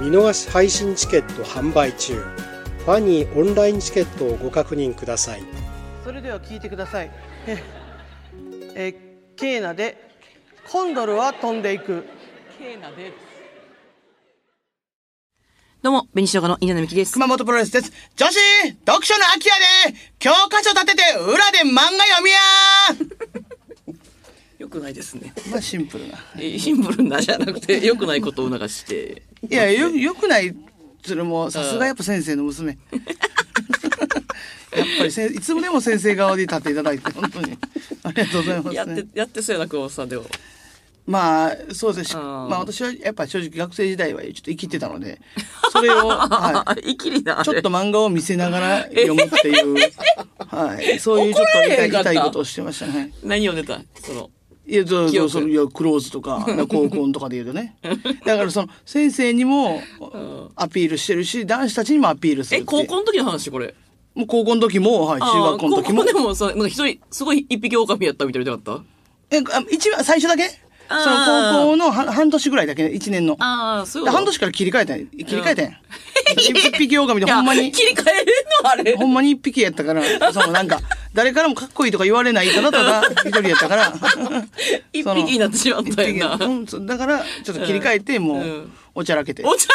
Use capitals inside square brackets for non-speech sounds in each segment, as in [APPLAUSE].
見逃し配信チケット販売中。ファニーオンラインチケットをご確認ください。それでは聞いてください。[LAUGHS] ええーケーナでコンドルは飛んでいく。ケーナでどうも、紅生姜の稲田美希です。熊本プロレスです。女子読書の秋やで。教科書立てて裏で漫画読みや。よくないですね。まあシンプルな [LAUGHS] えシンプルなじゃなくて、よくないことを促して。いやよよくないそれもさすがやっぱ先生の娘 [LAUGHS] やっぱりせいつもでも先生側で立っていただいて本当にありがとうございます、ね、やって、やってそうやな、熊本さんでも。まあそうですまあ私はやっぱ正直学生時代はちょっと生きてたのでそれを、[LAUGHS] はあ、いきりな。い、ちょっと漫画を見せながら読むっていう、はい、そういうちょっと痛い痛いことをしてましたね。何を出たその。いや、そうそういやクローズとか、[LAUGHS] 高校とかで言うとね。だからその先生にもアピールしてるし、男子たちにもアピールするえ、高校の時の話、これ？もう高校の時も、はい、中学校の時も。でもさ、なんか一人、すごい一匹狼やったみたいなことなかっえ、あ一番最初だけ？その高校の半半年ぐらいだけね、一年の。たああ、そう半年から切り替えたんや切り替えたんや。一匹狼でほんまに切り替えれんのあれ。ほんまに一匹やったから、そのなんか、誰からもかっこいいとか言われない、ただただ一人やったから。[LAUGHS] 一匹になってしまったよな。うんだから、ちょっと切り替えて、もううん、おちゃらけて。お茶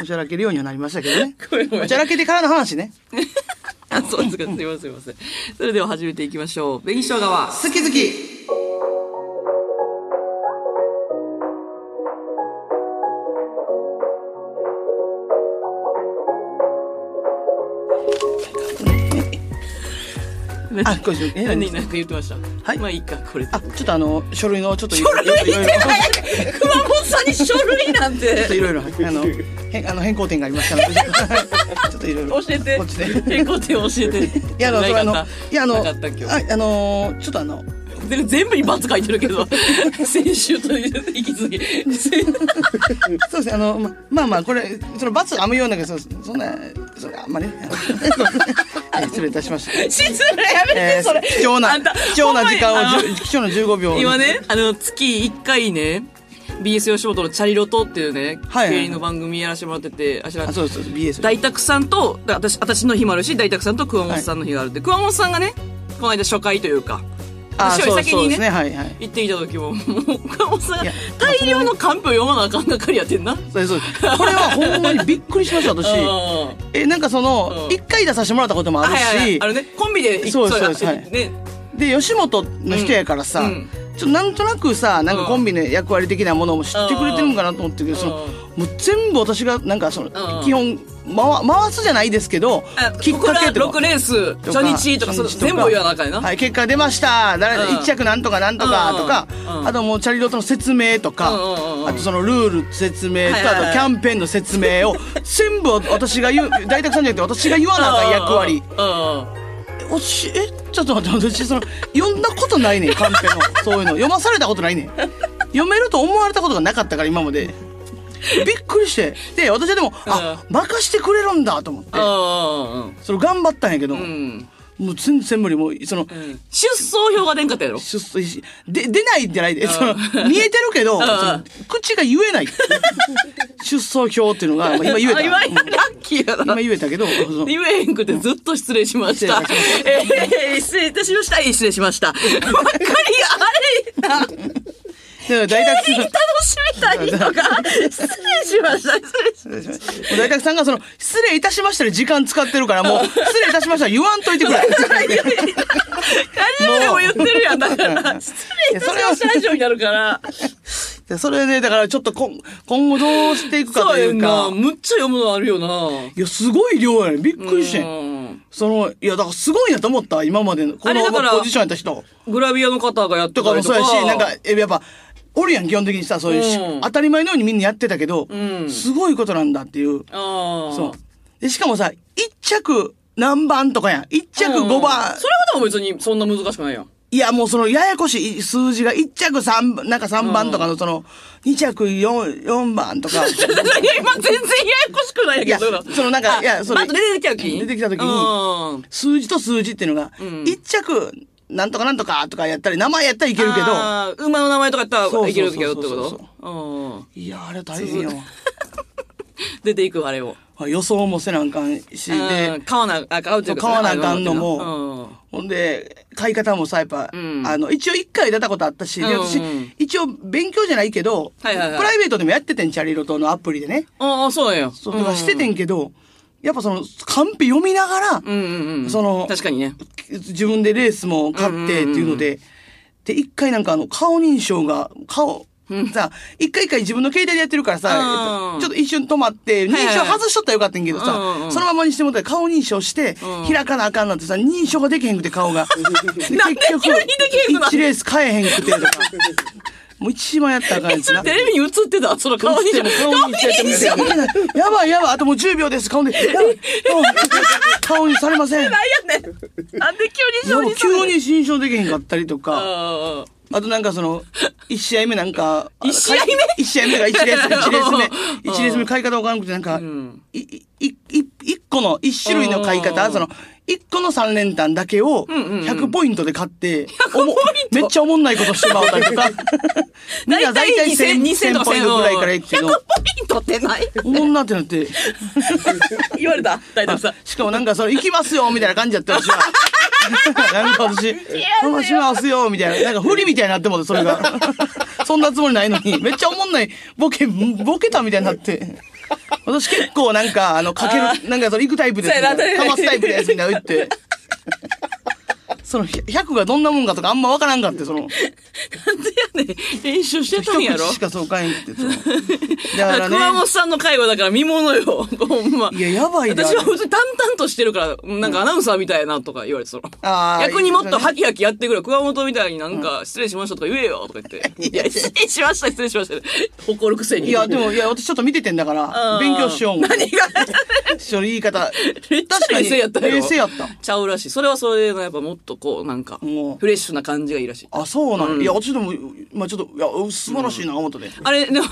おちゃらけるようにはなりましたけどね。おちゃらけてからの話ね。[LAUGHS] あ、そうですか。すいません、すいません。それでは始めていきましょう。紅生姜は、好き好き。あこれえ何、何か言ってました？はいまあいいか、これで。あ、ちょっとあの、書類のちょっとい書類？いろいろ、熊本さんに書類なんちょっといて。ろいろ、あの、へんあの変更点がありましたので、[LAUGHS] ちょっといろいろ。教えてこっちで。。変更点教えて。いや、あの、それあの、いや、あの、ああの、ちょっとあの、で全部に×書いてるけど、[LAUGHS] 先週と引き続き。そうですね、あの、ままあまあ、これ、その罰編むようなけど、そそんな、それあんまね、は [LAUGHS] い失礼いたしました。失礼やめて、それ。貴重な貴重な時間を貴重な15秒。今ね、あの、月1回ね、BS 吉本のチャリロトっていうね、はいはい芸人の番組やらせてもらってて、あしらあ、そうそう BS。大沢さんと、だ私、私の日もあるし、大沢さんと熊本さんの日があるって、熊本さんがね、この間初回というか、あ、私よそうり先にねね、はいはい。行ってきた時も、もう、熊本さんが大量のカンペを読まなあかんがかりやってんな。そうそうこれはほんまにびっくりしました、私。[LAUGHS] あえ、なんかそのう、ん。一回出させてもらったこともあるはいはいはい。しあ、のね、コンビで、そうですそうですれはい。ね、で、吉本の人やからさ、うん。ちょっとなんとなくさ、なんかコンビの役割的なものも知ってくれてるんかなと思ってるけど、その、もう全部私が、なんかその、ん基本、回、回すじゃないですけどあ、きっかけと6か。レース、初日とか、全部言わなあかんやな。はい、結果出ました。誰、うん一着なんとかなんとかとかあともうチャリロートの説明とかあとそのルール説明と、はいはいはいあとキャンペーンの説明を、[LAUGHS] 全部私が言う、大沢さんじゃなくて私が言わなあかん役割。おし、え、ちょっと待って、私、その、読んだことないねん、カンペの。そういうの。読まされたことないねん。読めると思われたことがなかったから、今まで。[LAUGHS] びっくりして。で、私はでも、あ、任してくれるんだと思って。うんそれ頑張ったんやけど。もう全然無理。もう、その、出走表が出んかったやろ出走しで、出ないんじゃないで、その、見えてるけど、口が言えない。[LAUGHS] 出走表っていうのが、まあ今言えた。あ今、ラうんッキーやな。今言えたけど、言えへんくてずっと失礼しました。えー、失礼いたしました。失礼しました。ばっかりがあれな。[LAUGHS] で大沢さん楽しみたい人が、失礼しました。失礼しました。大沢さんがその、失礼いたしましたで時間使ってるから、もう、[LAUGHS] 失礼いたしました言わんといてくれ。ラジオでも言ってるやん。だから、失礼いたしましたラジオになるから。でそれで、だからちょっと今今後どうしていくかそうやというんかな。、むっちゃ読むのあるよな。いや、すごい量やねびっくりして。うんその、いや、だからすごいなと思った、今までの。このあれだからポジションやった人。グラビアの方がやってとかたりとか。もそうやし、なんか、えやっぱ、おるやん、基本的にさ、そういうし、うん当たり前のようにみんなやってたけど、うんすごいことなんだっていう。ああ。そう。で、しかもさ、一着何番とかやん。一着うん5番。それはでも別にそんな難しくないやん。いや、もうその、ややこしい数字が一着三番、なんか3番とかのその、二着4、四番とか。[LAUGHS] いや、今全然ややこしくないやけど。いやそのなんかあいやそれバッと出てきた時出てきた時にうん数字と数字っていうのが、うん一着なんとかなんとかとかやったり、名前やったらいけるけど、馬の名前とかやったらいけるけどってこと？うん。いや、あれ大変やわ。[LAUGHS] 出ていくあれを。予想もせなあかんし、うんで、買わな、あ、買うって買わなあかんのうも、ん。ほんで、買い方もさ、やっぱ、うんあの、一応一回出たことあったし、私、一応勉強じゃないけど、プライベートでもやっててん、チャリロトのアプリでね。ああ、そうなんや。そう、しててんけど、やっぱその、カンペ読みながら、うんうんうん。その確かにね。自分でレースも買ってっていうので、で、一回なんかあの、顔認証が、顔、さ、一回一回自分の携帯でやってるからさ、ちょっと一瞬止まって、認はいはい証外しとったらよかったんやけどさ、うんうんうんそのままにしてもらったら顔認証して、うん開かなあかんなんてさ、認証ができへんくて顔が。で [LAUGHS] なんで急にできへんくなる1レース変えへんくてとか。もう一番やったらあかんやつな。[LAUGHS] テレビに映ってた？その顔に。顔にしてややばいやばい、あともう10秒です、顔に。[LAUGHS] 顔にされません。なんやねん。なんで急に急に新証できへんかったりとか。ああとなんかその、一試合目なんか、あの一試合目？一試合目が一レース、[LAUGHS] 一レースうん。目、一レース目買い方わからなくてなんか、ん。い、い、い、一個の、一種類の買い方、うん。その、一個の三連単だけを、んうんうん100ポイントで買って、おもポイントめっちゃおもんないことしてまうたり [LAUGHS] とか、みんな大体1000、1000ポイントぐらいからいくけ100どポ、イントってない？おもんなってなって、言われた？大体さん。しかもなんかそれ行きますよみたいな感じやった私は。[LAUGHS] なんか私、話しますよみたいな。なんか振りみたいになってもそれが。そんなつもりないのに、めっちゃおもんない、ボケ、ボケたみたいになって。[LAUGHS] 私結構なんか、あの、かける、なんかそれ行くタイプです。かますタイプです、みたいな言って。その、100がどんなもんかとかあんまわからんかって、その、なんでやねん。練習してたんやろしかそうかへんって、その。[LAUGHS] だからね。熊本さんの会話だから見物よ。[LAUGHS] ほんま。いや、やばいで。私は普通に淡々としてるから、なんかアナウンサーみたいなとか言われて、その。あー逆にもっとハキハキやってくれ。熊本みたいになんか、失礼しましたとか言えよとか言って。[LAUGHS] いや、失礼しました、失礼しました。誇るくせに。いや、でも、いや、私ちょっと見ててんだから、勉強しよう。何が？その言い方。めっちゃ冷静やったよ。冷静やった。ちゃうらしい。それはそれのやっぱもっとこう、なんかフレッシュな感じがいいらしい。あ、そうなんやいや、私でも、まあちょっと、いや、素晴らしいな、思ったで。あれ、でも、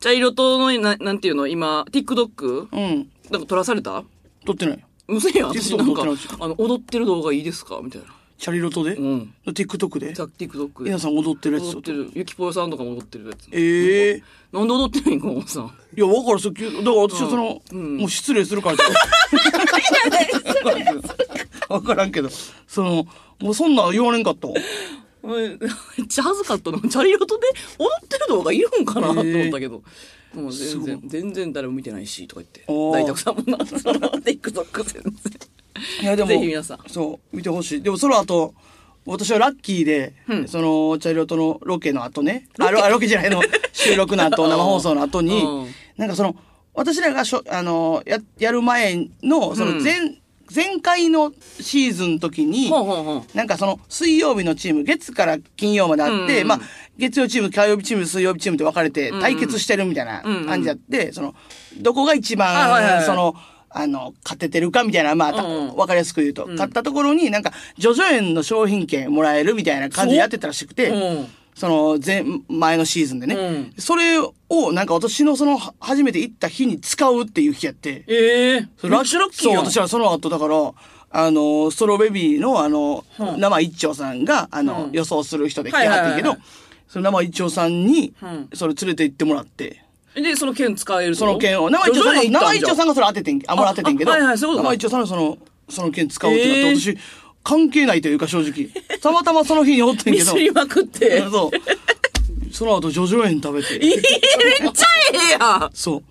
茶色との、ななんていうの、今、TikTok? うん。なんか撮らされた？撮ってない。うせやん、私なんかあの、踊ってる動画いいですか？みたいな。チャリロトで？うん。?TikTok で？さ TikTok で皆。さん踊ってるやつ踊ってる。ゆきぽよさんとかも踊ってるやつ。ええなんで踊ってないん？熊本さん。いや、わからん、そ、だから私はその、もう失礼するからちょっと [LAUGHS] わからんけど、その、もうそんなん言われんかったわ。めっちゃ恥ずかったの。チャリオトで踊ってる動画いるんかなと思ったけど。もう全然、全然誰も見てないし、とか言って。大沢さんもな、その、TikTok 全然。いや、でも、ぜひ皆さんそう、見てほしい。でも、その後、私はラッキーで、うんその、チャリロトのロケの後ね、あロあロケじゃないの、[LAUGHS] 収録の後、生放送の後にうん、なんかその、私らがしょ、あの、や、やる前の、その前、前回のシーズンの時に。なんかその水曜日のチーム、月から金曜まであって、うんまあ、月曜チーム、火曜日チーム、水曜日チームって分かれて対決してるみたいなうん感じやって、その、どこが一番、いその、あの、勝ててるかみたいな、まあ、たうんうん。分かりやすく言うと、勝ったところになんか、ジョジョ園の商品券もらえるみたいな感じでやってたらしくて、うんその前、前のシーズンでね。うん。それを、なんか私のその、は初めて行った日に使うっていう日やって。ええ。それめっちゃラッキーやん。そう、私はその後だから、あの、ストロベビーのあの、うん生一丁さんが、あの、うん。予想する人で来てはってんけど、その生一丁さんにうん、それ連れて行ってもらって、で、その剣使えるその剣を、生一丁さんが、生一丁さんが。がそれ当ててん、あ、もらっててんけど、あはいはい生一丁さんのその、その剣使おうってなって、えー私、関係ないというか正直。たまたまその日におってんけど、ミスりまくって。そう。その後、ジョジョ園食べて、いい、めっちゃええやん。そう。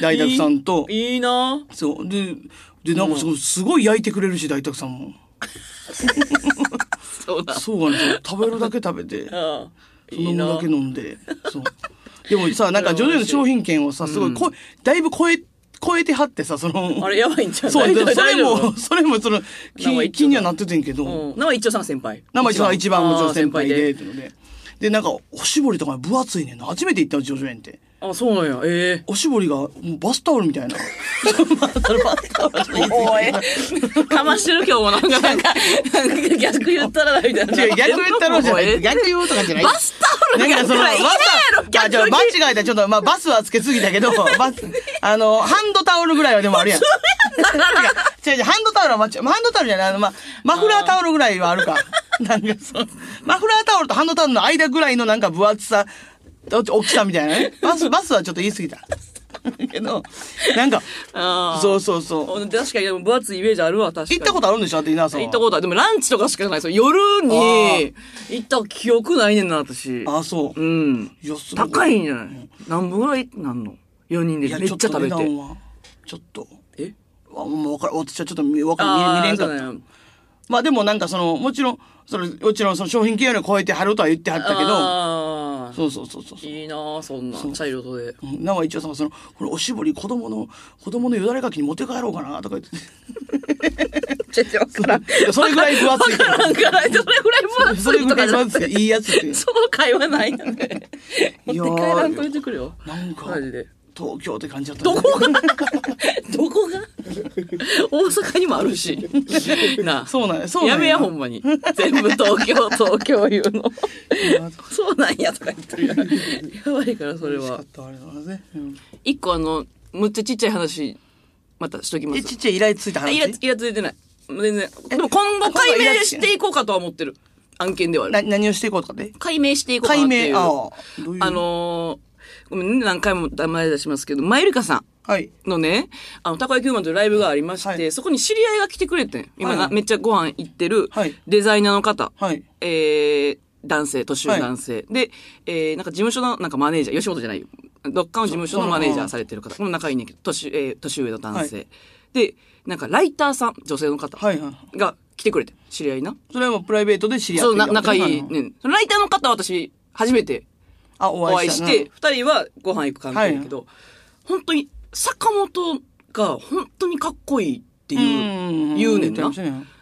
大沢さんと、いいいいなそう。で、で、なんかすごいすごい焼いてくれるし、大沢さんも。[LAUGHS] そうだ。そうなんですよ。食べるだけ食べて、[LAUGHS] ああいいな飲むだけ飲んで。そう。でもさ、なんか徐々に商品券をさ、すごいこ、だいぶ超え、超えてはってさ、その、あれやばいんちゃう？そう、それも、それもその、気気にはなっててんけど、うん。生一丁さんが先輩。生一番一番もちろん先輩で、ってので。で、なんか、おしぼりとか分厚いねんな。初めて行ったの、ジョジョ園って。あ、そうなんや。ええおしぼりが、もうバスタオルみたいな。バスタオルって言いおい。かましてる今日もなんか、なんか、なんか逆言ったらなみたいな。違う、逆言ったろじゃない。逆言うとかじゃない。バスタオルだからその、バスタあ、じゃあ間違えた。ちょっと、まあ、バスはつけすぎたけど、[LAUGHS] バス、あの、ハンドタオルぐらいはでもあるやん。違う違うハンドタオルは間違え、ハンドタオルじゃない、あの、まあ、マフラータオルぐらいはあるか。[LAUGHS] なんかそう、マフラータオルとハンドタオルの間ぐらいのなんか分厚さ、大きさみたいなね。バス、バスはちょっと言い過ぎた。けど、なんか、そうそうそう。確かにでも分厚いイメージあるわ、確かに。行ったことあるんでしょだって稲田さん。行ったことある。でもランチとかしかないですよ。夜に行った記憶ないねんな、私。あ、そうう。ん。い高いんじゃない何分ぐらいなんの ?4 人でめっちゃ食べてちょっと。えわもうわから私はちょっと見わか見れんかった。まあでもなんかその、もちろん、それ、もちろんその商品契約を超えてはるとは言ってはったけど、あそうそうそうそう。ーいいなあそんな、チャイルドで。うんなんか一応さその、これおしぼり子供の、子供のよだれかきに持って帰ろうかなとか言って。ちょっとわからん。[LAUGHS] それぐらい分厚いから。なんかない、それぐらい分厚いそれぐらい分厚い。て。いいやつっていう。その会話ないよね。[LAUGHS] 持って帰らんといてくれよ。なんかマジで。東京って感じだった、どこが？[LAUGHS] どこが？大阪にもあるし。[LAUGHS] なあ。そうなんや、そうなんやめや、ほんまに。全部東京、[LAUGHS] 東京言うの。そうなんやとか言ってるやん。やばいから、それは一個あの、むっちゃちっちゃい話、またしときまえ、す。ちっちゃいイライついた話？イラつ、イラついてない。全然。でも今後解明していこうかとは思ってる。案件ではあ。何をしていこうとかで？解明していこうかなっていう？あ、のー、ごめんね、何回も名前出しますけど、マユリカさん。はい。のね、あの、たこ焼きウーマンというライブがありまして、はいそこに知り合いが来てくれてん。今、はいはいめっちゃご飯行ってるはい、デザイナーの方。はい。えー、男性、年上男性。で、えー、なんか事務所のなんかマネージャー、吉本じゃないよ。どっかの事務所のマネージャーされてる方。この仲いいねんけど、年、えー、年上の男性。はで、なんかライターさん、女性の方はいはい。が来てくれて、知り合いな。それはもうプライベートで知り合ってそう、な仲いい。ね。ね。そのライターの方は私、初めてあ、おお会いし。て、二人はご飯行く関係だけど、本当に、坂本が本当にかっこいいっていう、うん言うねんな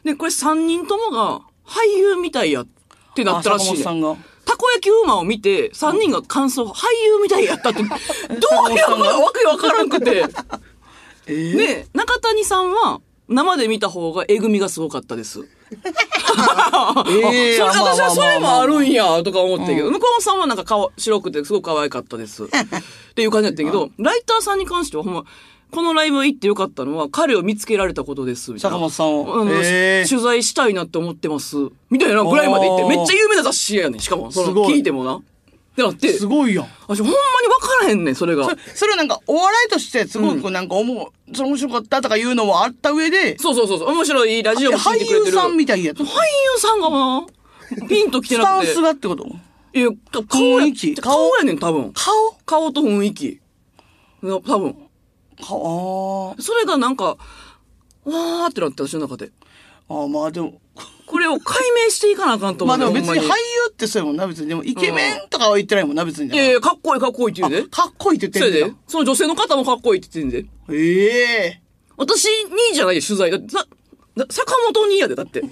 で、これ三人ともが俳優みたいやってなったらしいねん。あ坂本さんが。たこ焼きウーマンを見て、三人が感想、俳優みたいやったって、[LAUGHS] どういうわけわからんくて。えー、で、中谷さんは、生で見た方がえぐみがすごかったです。あ [LAUGHS] えー [LAUGHS] それまあまあ私はそれもあるんや。や、とか思ったけど、向こうさんはなんか顔、白くてすごく可愛かったです。[LAUGHS] っていう感じだったけど、ライターさんに関してはほんま、このライブ行ってよかったのは、彼を見つけられたことです。みたいな坂本さんをあのへー取材したいなって思ってます。みたいなぐらいまで行って、めっちゃ有名な雑誌やねん。しかも、その、聞いてもな。ってなって、すごいやん。私ほんまにらへんねん、それがそ。それはなんか、お笑いとしてすごくなんか思う、それ面白かったとかいうのもあった上で、そうそうそうそう。面白いラジオも聞いて俳くれてる。優さんみたいやつ。俳優さんがな、ピンと来てなくて。スタンスがってこと？いや、顔顔やねん、多分。顔？顔と雰囲気。な多分。顔、それがなんか、わーってなって、私の中で。あーあー、まあでも、これを解明していかなあかんと思う。まあでも別に俳優ってそうやもんな、別に。でもイケメンとかは言ってないもんな、別に。いやいや、かっこいいかっこいいって言うで。かっこいいって言ってんだよ。。その女性の方もかっこいいって言ってんで。ええ私にじゃないよ、取材。だって坂本にやで、だって。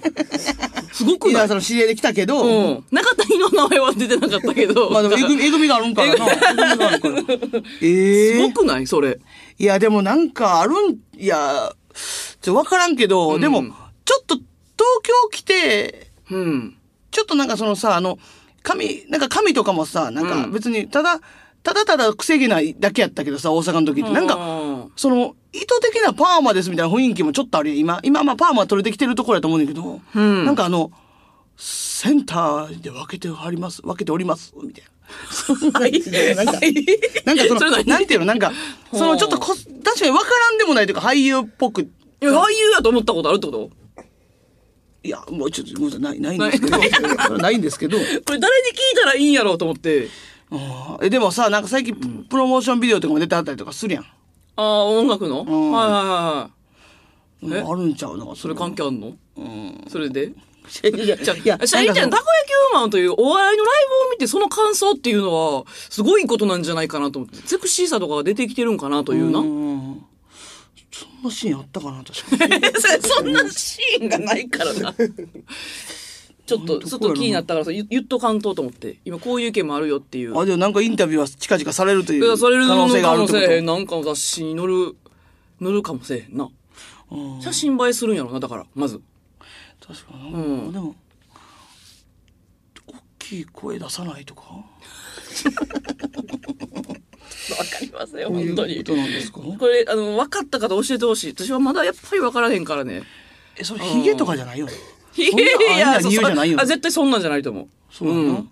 [LAUGHS] すごくい？や、ないその知り合いで来たけど、うん。中谷の名前は出てなかったけど。まあでもえぐみ、[LAUGHS] えぐみがあるんからな。えぐみがあるから。ええすごくない？それ。いや、でもなんかあるん、いや、ちょ、わからんけど、でも、ちょっと東京来て、うん。ちょっとなんかそのさ、あの、髪、なんか髪とかもさ、なんかうん別に、ただ、ただただ癖毛ないだけやったけどさ、大阪の時って。なんか、か、その、意図的なパーマですみたいな雰囲気もちょっとあるよ、今。今、まあパーマ取れてきてるところやと思うんだけど、うんなんかあの、センターで分けてあります、分けております、みたいな。はい。なんか、なんかその、なんていうの、なんか、そのちょっとこ、確かに分からんでもないというか、俳優っぽく、俳優やと思ったことあるってこと？いや、もうちょっと、ごめんなさい、ない、ないんですけど、それ [LAUGHS] ないんですけど、これ誰に聞いたらいいんやろうと思って。あーえでもさ、なんか最近、プロモーションビデオとかも出てあったりとかするやん。ああ、音楽の、ん。はいはいはいあるんちゃうな。んかそれ関係あんの？うん。それで？いや、いゃあいいじゃん。たこ焼きウーマンというお笑いのライブを見てその感想っていうのは、すごいことなんじゃないかなと思って。セクシーさとかが出てきてるんかなというな。うんそんなシーンあったかな、確かに。[LAUGHS] そそんなシーンがないからな。[LAUGHS] ちょっと、ちょっと気になったからさ、言言っとかんとと思って。今こういう意見もあるよっていう。あ、でもなんかインタビューは近々されるという可能性があるってこのかもせえへん。なんかの雑誌に載る、載るかもせえへんな。写真映えするんやろな、だから、まず。確かにな、うんでも大きい声出さないとか？[LAUGHS] わかりますよ、本当に。ことなんですか？これ、あの、分かった方教えてほしい。私はまだやっぱり分からへんからね。えそれヒゲとかじゃないよ。ねいそんなやじゃないよ。あ絶対そんなんじゃないと思う。そうだ。な、うん。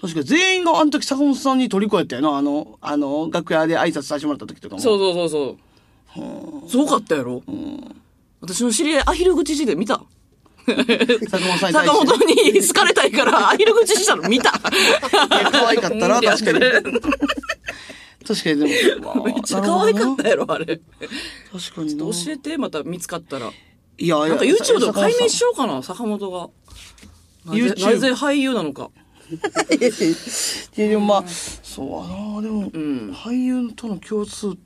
確かに全員があの時坂本さんに虜やったよな。あのあの楽屋で挨拶させてもらった時とかも。そうそうそうそう。すごかったやろ、私の知り合い、アヒル口して見た？坂本さんに対坂本に好かれたいから、アヒル口したの見た。可愛かったな確かに。確かにでも、まあめっちゃ可愛かったやろ、あれ。確かにな。教えて、また見つかったら。いやなんか YouTube でも解明しよようかな、坂本が。なぜ俳優なのか。[LAUGHS] うでもまあそうやなでも、ん俳優との共通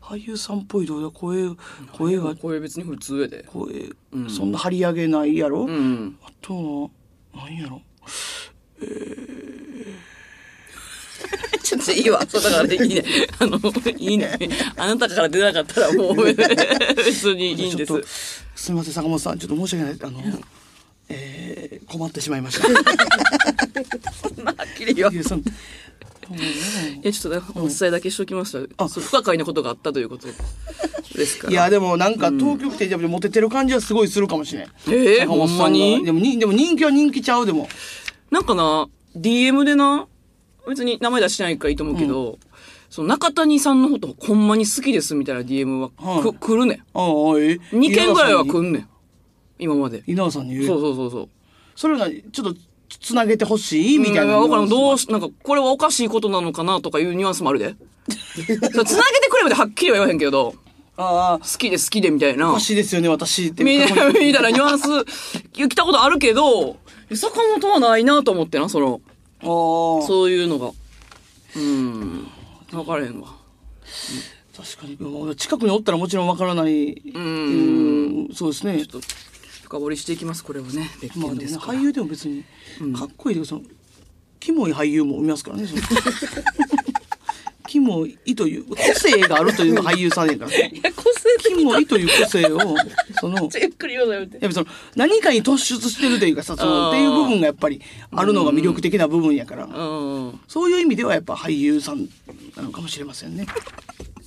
俳優さんっぽいどうだ声声がこれ別に普通やで。声、そんな張り上げないやろ、うん。あとは何やろ？[LAUGHS] ちょっといいわ。そうだからいいね。あの、いいね。あなたから出なかったらもう別にいいんです。すみません坂本さんちょっと申し訳ないあの、えー、困ってしまいましたそんなはっきり言わんいやそんいや、ちょっとね、お伝えだけしときました。あそう不可解なことがあったということですから。いやでもなんか東京来てモテてる感じはすごいするかもしれん、えーほんまに？でもにでも人気は人気ちゃうでもなんかな、DM でな、別に名前出してないからいいと思うけど、その中谷さんのことほんまに好きですみたいな DM はく、はい来るねああえん。2件ぐらいは来んねん。今まで。稲田さんに言うそうそうそうそう。それは何？ちょっとつなげてほしい？みたいなうんわからん。どうしし、なんか、これはおかしいことなのかなとかいうニュアンスもあるで。[LAUGHS] そう繋げてくれまではっきりは言わへんけど、ああ好きで好きでみたいなおか。しいですよね私ってみたいな、[LAUGHS] みたいなニュアンス、言ったことあるけど、坂本はないなと思ってな、その、ああそういうのが。うん。分からへんわ。確かにまあ近くにおったらもちろんわからないうそうですねちょっと、深掘りしていきます、これはね。別まあでもね件ですから。俳優でも別にかっこいいけどそのキモい俳優もいますからねキモいという個性があるという俳優さんやからね [LAUGHS] いや、個性キモいという個性をそのゆっくり言うのやめて。やっぱその何かに突出してるというかさそのっていう部分がやっぱりあるのが魅力的な部分やからうん。そういう意味ではやっぱ俳優さんなのかもしれませんね。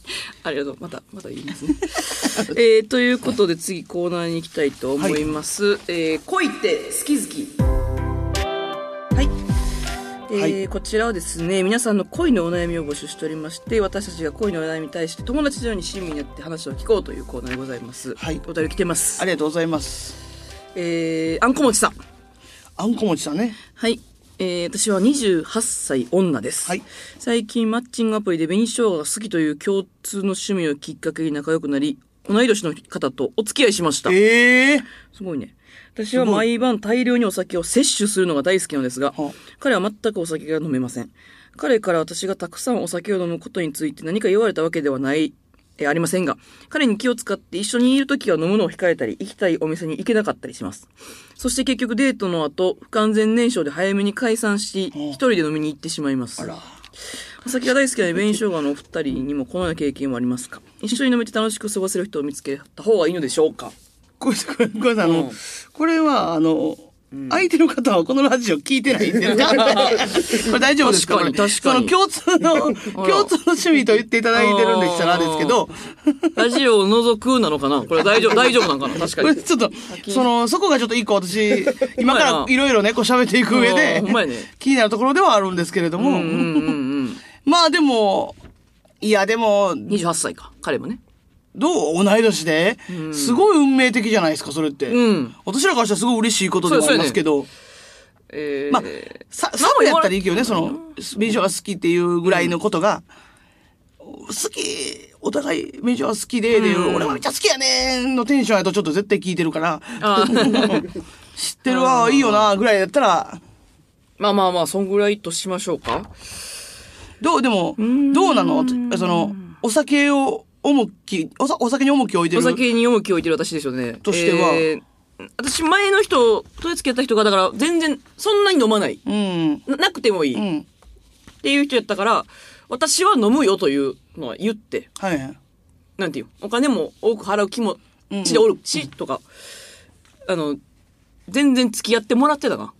[LAUGHS] ありがとう。また、また言いますね。[LAUGHS] えー、ということで次コーナーに行きたいと思います。えー、恋って好き好き。はい。えーはいこちらはですね、皆さんの恋のお悩みを募集しておりまして、私たちが恋のお悩みに対して友達のように親身になって話を聞こうというコーナーでございます。はいお便り来てます。ありがとうございます。えー、あんこもちさん。あんこもちさんね。はい。えー、私は28歳女です。はい最近マッチングアプリで紅生姜が好きという共通の趣味をきっかけに仲良くなり、同い年の方とお付き合いしました。ええすごいね。私は毎晩大量にお酒を摂取するのが大好きなのですがはあ、彼は全くお酒が飲めません。彼から私がたくさんお酒を飲むことについて何か言われたわけではない、えーありませんが、彼に気を使って一緒にいるときは飲むのを控えたり、行きたいお店に行けなかったりします。そして結局デートの後、不完全燃焼で早めに解散し、はあ一人で飲みに行ってしまいます。あら。お酒が大好きな紅生姜のお二人にもこのような経験はありますか？一緒に飲めて楽しく過ごせる人を見つけた方がいいのでしょうか？これ、これ、これあの、うんこれは、あの、相手の方はこのラジオ聞いてないんで、[LAUGHS] これ大丈夫ですか？確かにその共通の、共通の趣味と言っていただいてるんでしたらですけど、ラジオを除くなのかな？これ大丈夫、[LAUGHS] 大丈夫なんかな？確かに。これちょっと、その、そこがちょっと一個私、[LAUGHS] 今からいろいろね、こう喋っていく上で気になるところではあるんですけれども、まあでも、いやでも、うん。28歳か。彼もね。どう？同い年で、すごい運命的じゃないですか、それって。うん。私らからしたらすごい嬉しいことではありますけど、えー、まあ、さ、サブやったらいいけどね、その、メジャーが好きっていうぐらいのことが、好き、お互いメジャー好きで、で、うん。俺はめっちゃ好きやねんのテンションやとちょっと絶対聞いてるから、あ [LAUGHS] 知ってるわ、いいよな、ぐらいだったら、まあまあまあ、そんぐらいとしましょうか。どう、でも、どうなの？その、お酒を重き、おさお酒に重きを置いてる。お酒に重きを置いてる私ですよね。としてはえー私前の人、と付き合った人が、だから全然、そんなに飲まない。うん。ななくてもいい。っうん。ていう人やったから、私は飲むよというのは言って、はいはい。なんていう、お金も多く払う気もちでおるし、とか、あの、全然付き合ってもらってたな。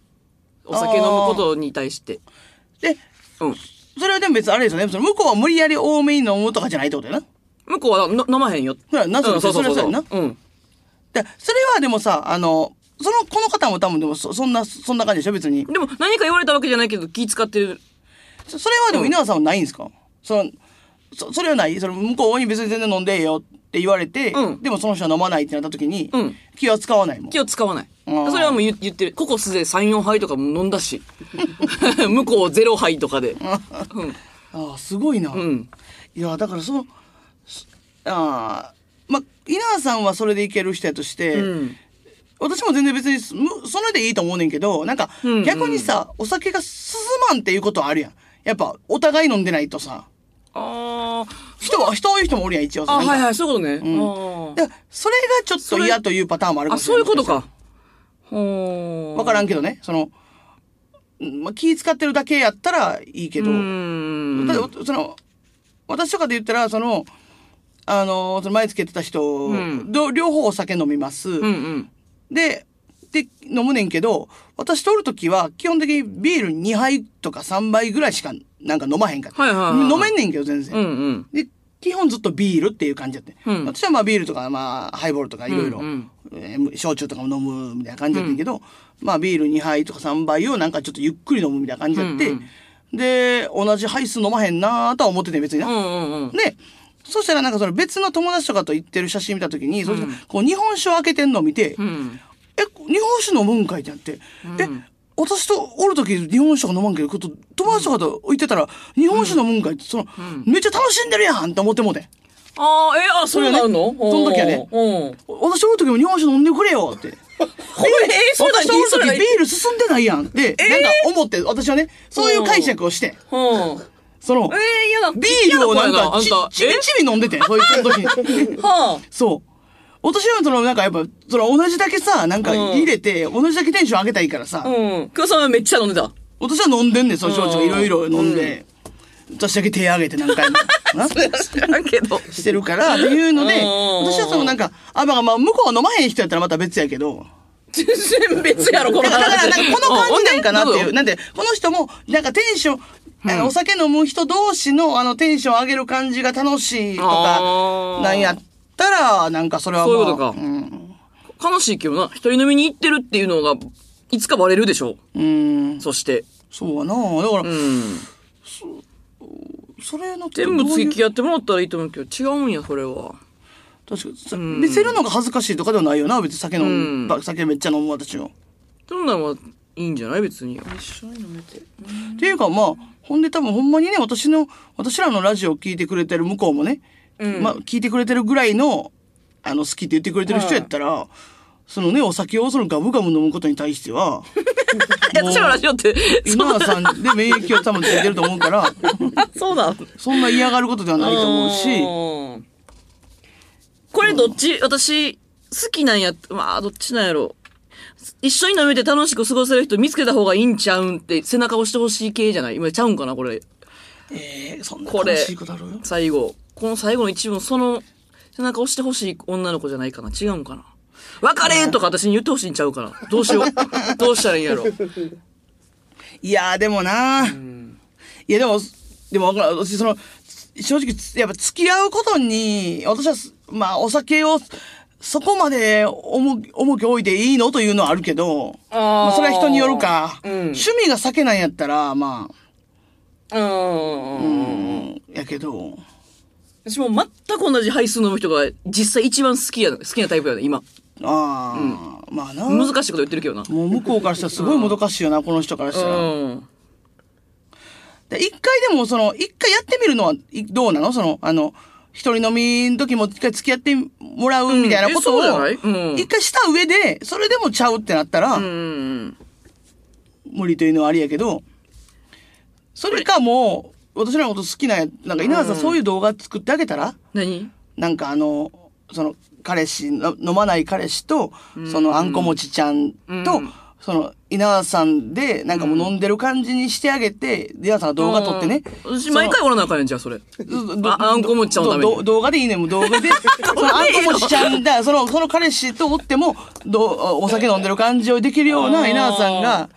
お酒飲むことに対して。で、うん。それはでも別にあれですよね。その向こうは無理やり多めに飲むとかじゃないってことやな。向こうはの飲まへんよ。ほらなそうそうそうそうそうそれはそううん。で、それはでもさ、あの、その、この方も多分でもそ、そんな、そんな感じでしょ別に。でも何か言われたわけじゃないけど気使ってる。そそれはでも稲葉さんはないんですか、その、そ、それはないその向こうに別に全然飲んでええよって言われて、うんでもその人は飲まないってなった時に、うん気は使わないもん。気を使わない。うんそれはもう言言ってる。ココスで3、4杯とかも飲んだし。[LAUGHS] 向こう0杯とかで。ああ、すごいな。うん。いや、だからその、すああ、まあ、稲葉さんはそれでいける人やとして、うん。私も全然別にそれでいいと思うねんけど、なんかうん、逆にさ、お酒が進まんっていうことはあるやん。やっぱ、お互い飲んでないとさ、あ人は、人多い人もおるやん、一応あ。あ、なんかはいはい、そういうことね。んあでそれがちょっと嫌というパターンもあるかあ。あ、もしれない。そういうことか。ほーわからんけどね、その、うんまあ、気使ってるだけやったらいいけど、うーん。その、私とかで言ったら、その、あの、その前付けてた人、んど両方お酒飲みます。うんうん。で、で、飲むねんけど、私とおるときは、基本的にビール2杯とか3杯ぐらいしか、なんか飲まへんから。はいはいはい飲めんねんけど、全然。うんうん。で、基本ずっとビールっていう感じだって。うん私はまあビールとか、まあハイボールとかいろいろ焼酎とかも飲むみたいな感じだったけど、まあビール2杯とか3杯をなんかちょっとゆっくり飲むみたいな感じだって、うんで、同じ杯数飲まへんなーとは思ってて別にな。うんうんうん。で、そしたらなんかその別の友達とかと行ってる写真見たときに、そしたらこう日本酒を開けてんのを見て、うん。え、日本酒飲むんかいってなって、え、私とおるとき日本酒飲まんけど、友達とかと行ってたら、日本酒飲むんかいって、その、めっちゃ楽しんでるやんって思ってもうて。ああ、え、あ、そうなの？その時はねうん。私おるときも日本酒飲んでくれよって。[LAUGHS] これ、え、そうだ、私とおる。ビール進んでないやんって、なんか思って、私はね、そういう解釈をして、うん。その、えー。ビールをなんかち。ちびちび飲んでて、そういうその時に。え [LAUGHS] はそう。私はその、なんかやっぱ、その同じだけさ、なんか入れて、同じだけテンション上げたいからさあ。、うん。黒さんはめっちゃ飲んでた。私は飲んでんねん、そういう焼酎いろいろ飲んで、私だけ手上げて何回も。な [LAUGHS] 知らんけど。してるから、っていうので、うん私はそのなんか、あ、まあまあ、向こうは飲まへん人やったらまた別やけど、全然別やろ、この話。だからなんかこの感じなんかなっていう。うんなんで、この人も、なんかテンション、お酒飲む人同士のあのテンション上げる感じが楽しいとかなんやったら、なんかそれはまあ、そういうことかん。悲しいけどな。一人飲みに行ってるっていうのが、いつかバレるでしょ？うん。そして。そうやなだから、うん。それの全部付き合ってもらったらいいと思うけど、違うんや、それは。確かにさ見せるのが恥ずかしいとかではないよな、別に酒飲む、うんば酒めっちゃ飲む私は。そんなんはいいんじゃない？別に。一緒に飲めて。っていうかまあ、ほんで多分ほんまにね、私の、私らのラジオを聞いてくれてる向こうもね、うんまあ聞いてくれてるぐらいの、あの、好きって言ってくれてる人やったら、そのね、お酒をそのガブガブ飲むことに対しては、[LAUGHS] 私のラジオって、今田さんで免疫を多分ついてると思うから、[LAUGHS] そうなん。そんな嫌がることではないと思うし、うんこれどっち、私、好きなんや、まあ、どっちなんやろ？一緒に飲めて楽しく過ごせる人見つけた方がいいんちゃうんって背中押してほしい系じゃない？今ちゃうんかなこれ。えー、そんなこれ。悲しいことある？最後。この最後の一文、その背中押してほしい女の子じゃないかな。違うんかな？別れんとか私に言ってほしいんちゃうかな？どうしよう。[LAUGHS] どうしたらいいんやろ？いやーでもな、いやでも、でもわからん。私その、正直、やっぱ付き合うことに、私はす、まあお酒を、そこまで重き重き置いていいのというのはあるけど、あーまあそれは人によるか、うん趣味が酒なんやったら、まあ、うん。うん、やけど、私も全く同じ配数飲む人が実際一番好きや、好きなタイプやね、今。ああ、まあな。難しいこと言ってるけどな。もう向こうからしたらすごいもどかしいよな、この人からしたら。うん。で一回でも、その、一回やってみるのはいどうなの？その、あの、一人飲みの時も一回付き合ってもらうみたいなことを、一回した上で、それでもちゃうってなったら、うん。無理というのはありやけど、それかもう、私らのこと好きな、なんか稲葉さんそういう動画作ってあげたら何？なんかあの、その、彼氏の、飲まない彼氏と、その、あんこもちちゃんと、うんその、稲田さんで、なんかもう飲んでる感じにしてあげて、稲田さんが動画撮ってね。うん私毎回おらなあかんねん、じゃあ、それ。どああんこもちちゃんのために動画でいいねんもう動画で。[LAUGHS] そのあんこもちちゃんだ、その、その彼氏とおっても、どお酒飲んでる感じをできるような稲田さんが、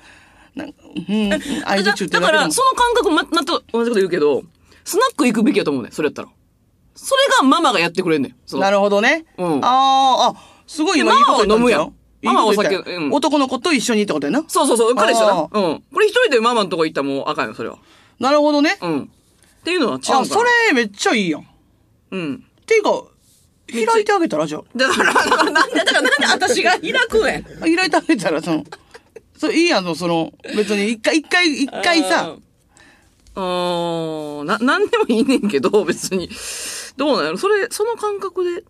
なんうん、相づち言ってるだから、その感覚ま、また同じこと言うけど、スナック行くべきやと思うねんそれやったら。それがママがやってくれんねん。なるほどね。うんあーあ、すごい今いいこと言ったんですよ。ママお酒うん男の子と一緒にってことやな。そうそうそう、彼氏だな。あうん。これ一人でママのとこ行ったらもうあかんよ、それは。なるほどね。うん。っていうのは違うあ、それめっちゃいいやん。っうん。ていうか、開いてあげたらじゃだから、だからなんで、だからなんで私が開くねん。あ。開いてあげたら、その、それいいやんの、その、別に一回、一回、一回さ、あー、な、なんでもいいねんけど、別に。どうなんやろそれ、その感覚で、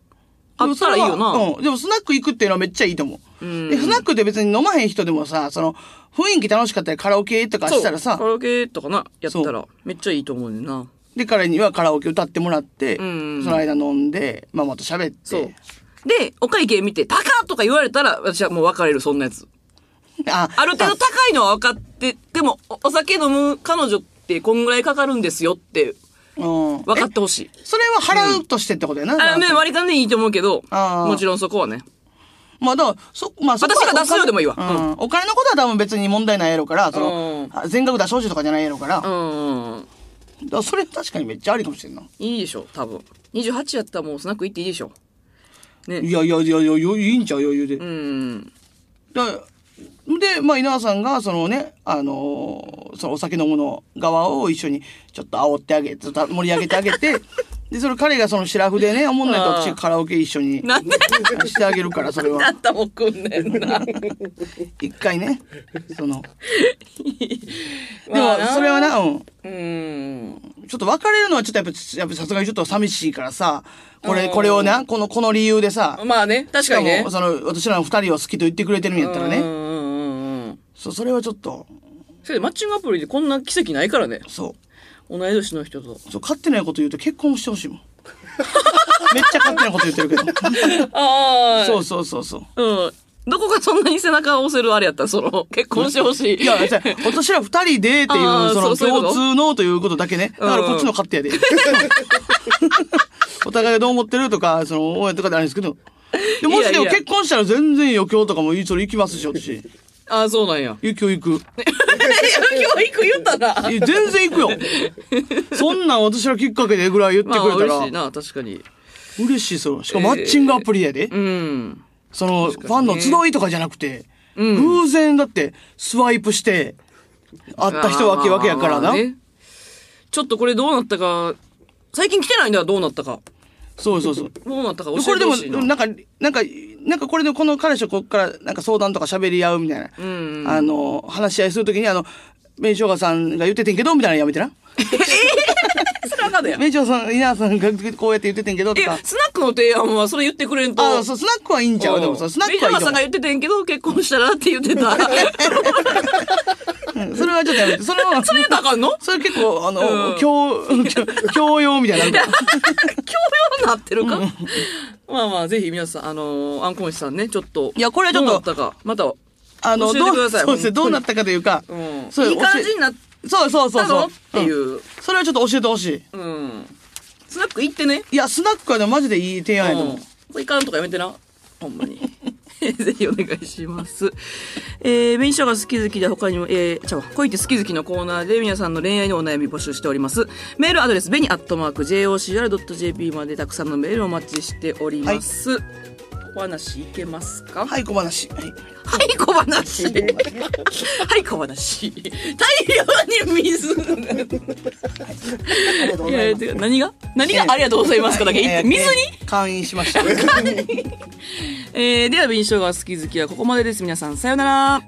あったらいいよな。うん。でもスナック行くっていうのはめっちゃいいと思う。うんで、スナックで別に飲まへん人でもさ、その、雰囲気楽しかったりカラオケとかしたらさカ、ラオケとかな、やったそら、めっちゃいいと思うねんな。で、彼にはカラオケ歌ってもらって、うんその間飲んで、ママと喋って。で、お会計見て、高っとか言われたら、私はもう別れる、そんなやつ。[LAUGHS] あある程度高いのは分かって、でも、おお酒飲む彼女ってこんぐらいかかるんですよってうん。分かってほしい。それは払うとしてってことやな。あ、ね、割り勘でいいと思うけど、あーもちろんそこはね。まあ、だから、そ、まあ、そこは私が出すよでもいいわお金うん。お金のことは多分別に問題ないやろから、その全額出してほしいとかじゃないやろから、だかうん。らそれ確かにめっちゃありかもしれんな。いいでしょ、多分。28やったらもうスナック行っていいでしょ。ね。いやいやいやいや、余裕いいんちゃう余裕で。うん。だで、まあ、稲田さんが、そのね、あのーそのお酒飲むの側を一緒にちょっと煽ってあげて、盛り上げてあげて、[LAUGHS] で、それ彼がそのシラフでね、おもんないと私がカラオケ一緒にしてあげるから、それあはん。たも来んねんな。一回ね、その、[LAUGHS] でも、それはな、うん。うん。ちょっと別れるのはちょっとやっぱ、やっぱさすがにちょっと寂しいからさ、これ、うんこれをな、この、この理由でさ、まあね、確しかかにねも、。その、私らの二人を好きと言ってくれてるんやったらね、そそれはちょっと、それでマッチングアプリでこんな奇跡ないからね。そう。同い年の人と。そう、勝手なこと言うと結婚してほしいもん。[LAUGHS] めっちゃ勝手なこと言ってるけど。[LAUGHS] ああ。そうそうそうそう。うん。どこがそんなに背中を押せるあれやった？ら、その、結婚してほしい。いや、私ら二人でっていう、その共通のということだけね。だからこっちの勝手やで。[LAUGHS] お互いがどう思ってるとか、その、応援とかであるんですけど。でもしでも結婚したら全然余興とかもそれ行きますし、私。ああ、そうなんや。行くよ行く。教育言ったな。いや全然行くよ。そんなん私らきっかけでぐらい言ってまあ、くれたら嬉しい、な、確かに。嬉しいそのしかもマッチングアプリやで。うん。その、ファンの集いとかじゃなくて、うん偶然だって、スワイプして、会った人わけわけやからな。まあねちょっとこれどうなったか、最近来てないんだよ、どうなったか。そうそうそう。どうなったか教えこれでも、しいな。なんか、なんか、なんかこれでこの彼氏とこっからなんか相談とか喋り合うみたいな、うんあの、話し合いするときにあの、弁償がさんが言っててんけど、みたいなのやめてな。それはかだよ。弁償さん、稲田さんがこうやって言っててんけど、とか、。スナックの提案はそれ言ってくれんと。あそう、スナックはいいんちゃうでもさ、スナックはいいと思メジャーさんが言っててんけど、結婚したらって言ってた。[LAUGHS] ううんそれはちょっとやめて。[LAUGHS] それは、それ言ったらあかんの？それ結構、あの、うん教、教教養みたいにな。教養になってるか、まあまあ、ぜひ皆さん、あのー、アンコンシさんね、ちょっと。いやこれはちょっとどうなったか、また、あの、教えてくださいどうそうですね、どうなったかというか、うん。そういい感じになっそうそうそうそう。っていうんう。それはちょっと教えてほしい。うん。スナック行ってね。いや、スナックはね、マジでいい提案やと思う。これいかんとかやめてな。ほんまに。[LAUGHS] ぜひお願いします。えー、紅生姜好き好きで他にも、えー、ちゃわ恋って好き好きのコーナーで皆さんの恋愛のお悩み募集しております。メールアドレス、ベニアットマーク JOCR.jp までたくさんのメールをお待ちしております。お話いけますか？はい、小話。はい。はい、小話。はい、小話。大量に水。いや、ざいます。てか何が？何が？ありがとうございますかだけ？言って、水に？会員しました。[LAUGHS] えー、では、紅生姜好き好きはここまでです。皆さん、さようなら。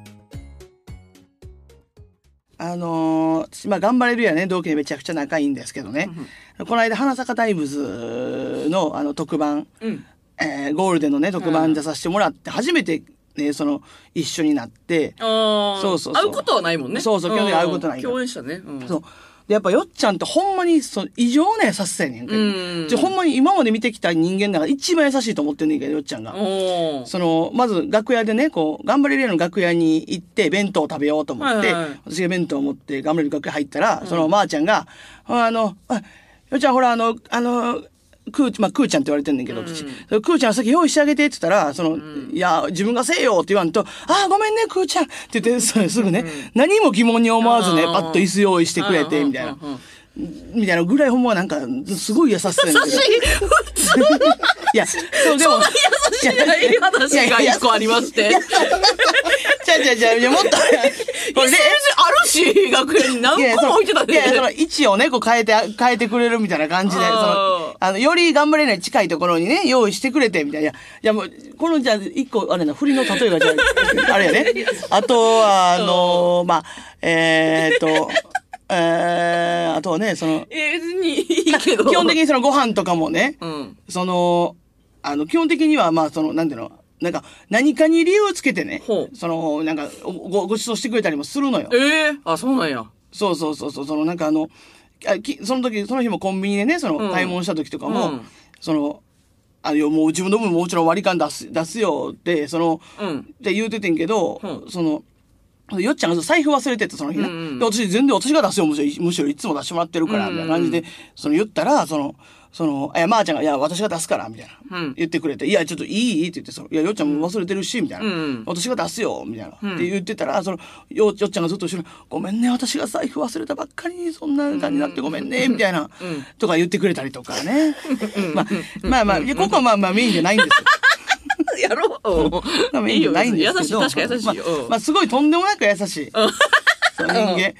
あのー、私まあ、頑張れるやね、同期でめちゃくちゃ仲いいんですけどね。この間、花坂タイムズの、あの、特番、うん。えーゴールデンのね、特番出させてもらって、初めてね、その、一緒になって、ああ。そうそうそう会うことはないもんね。そうそう基本的に会うことないん共演したね。うん。そう。で、やっぱよっちゃんってほんまに、その、異常な優しさやねんか。うんじゃほんまに今まで見てきた人間の中で一番優しいと思ってんねんけど、よっちゃんが。その、まず楽屋でね、こう、頑張れるの楽屋に行って弁当を食べようと思って、私が弁当を持って頑張れる楽屋入ったら、そのまーちゃんが、あの、あよっちゃんほら、あの、あの、クー、まあ、クーちゃんって言われてんねんけど、私。それクーちゃん先用意してあげてって言ったら、その、いや、自分がせえよって言わんと、ああ、ごめんね、クーちゃん。って言って、それすぐね、何も疑問に思わずね、うん。パッと椅子用意してくれて、みたいな。みたいなぐらいほんまなんか、すごい優しさ。優しい。普通に。[LAUGHS] いや、そう、でも、優しい話が一個ありまして。ちゃうちゃうちゃもっと、こ [LAUGHS] これ、し、学園に何個も置いてたで。いや、その位置をね、こう変えて、変えてくれるみたいな感じで、その、あの、より頑張れない近いところにね、用意してくれて、みたいな。いや、もう、この、じゃあ、一個、あれな、振りの例えが、じゃあ、あれやね。あとは、あのーまあ、えーっと、えー、あとはね、その、え、別にいいけど。基本的にそのご飯とかもね、うん。その、あの、基本的には、まあ、その、なんていうの、なんか、何かに理由をつけてねその、なんか、ご、ご馳走してくれたりもするのよ。ええあ、そうなんや。そうそうそうそう、そのなんかあの、あきその時、その日もコンビニでね、その、うん買い物した時とかも、うんその、あの、もう自分の分ももちろん割り勘出す、出すよって、その、うん。って言うててんけど、うんその、よっちゃんが財布忘れてて、その日ね。うんうんで私、全然私が出すよ、むしろ、むしろいつも出してもらってるから、みたいな感じで、その言ったら、その、その、いや、まー、ちゃんが、いや、私が出すから、みたいな。うん言ってくれて、いや、ちょっといい？って言って、その、いや、よっちゃんも忘れてるし、みたいな。うんうん私が出すよ、みたいな。うんって言ってたら、その、よ、よっちゃんがずっと後ろに、ごめんね、私が財布忘れたばっかりに、そんな感じになってごめんね、みたいな、うんとか言ってくれたりとかね。まあ、まあまあ、ここはまあまあメインじゃないんですよ。[LAUGHS] やろう。まあメインじゃないんですけど。優しい、確かに優しいよ。まあ、まあ、すごいとんでもなく優しい。その人間。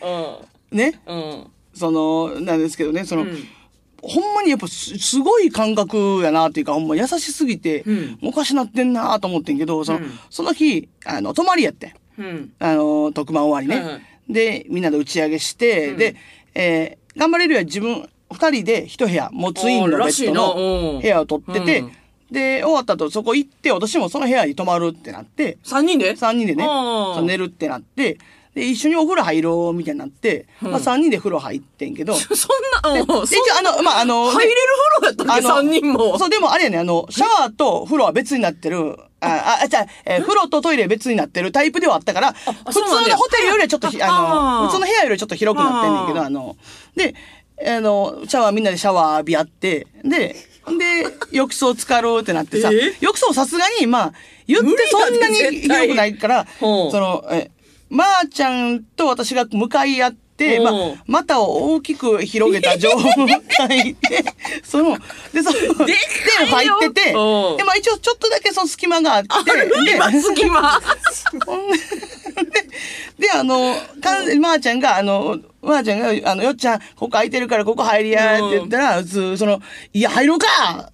ね。その、なんですけどね、その、うんほんまにやっぱすすごい感覚やなっていうか、ほんま優しすぎて、うん。おかしなってんなと思ってんけど、その、うん。その日、あの、泊まりやって。うん。あの、特番終わりね。で、みんなで打ち上げして、うん。で、えー頑張れるは自分、二人で一部屋、もうツインのベッドのうん。部屋を取ってて、うん。で、終わった後そこ行って、私もその部屋に泊まるってなって、三人で？三人でね、寝るってなって、で、一緒にお風呂入ろうみたいになって、まあ三人で風呂入ってんけど、[LAUGHS] そんな、うん。一応あの、まああの、入れる風呂やったっけ？の三人も。そう、でもあれやね、あの、シャワーと風呂は別になってる、あ、あ、じゃあ、えー風呂とトイレ別になってるタイプではあったから、普通のホテルよりはちょっとひ、あの、普通の部屋よりちょっと広くなってんねんけど、あの、で、あの、シャワーみんなでシャワー浴び合って、で、で、浴槽浸かろうってなってさ、え浴槽さすがに、まあ、言ってそんなに広くないから、その、え、まー、ちゃんと私が向かい合って、まあ股を大きく広げた状態で、[LAUGHS] その、で、その、で、入ってて、で、まあ一応ちょっとだけその隙間があって、で、今、隙間。[LAUGHS] で、で、あの、かん、まー、ちゃんが、あの、まー、ちゃんが、あの、よっちゃん、ここ空いてるからここ入りや、って言ったら、普通、その、いや、入ろうか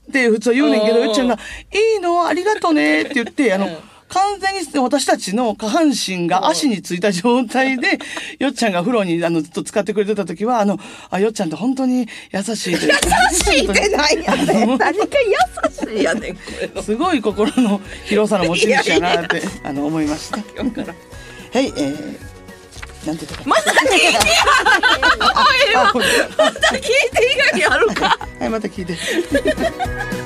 って普通言うねんけど、うん。よっちゃんが、いいのありがとねって言って、あの、完全に私たちの下半身が足についた状態で、[LAUGHS] よっちゃんが風呂にあのずっと使ってくれてた時は、あの、あ、よっちゃんって本当に優しいというか。優しいってないやねん。何が優しいやねん、これの。[LAUGHS] すごい心の広さの持ち主やなって、あの、思いました。はい、えー、なんて言ったか。また聞いてやまた聞いて以外にあるか。はい、また聞いて。[LAUGHS]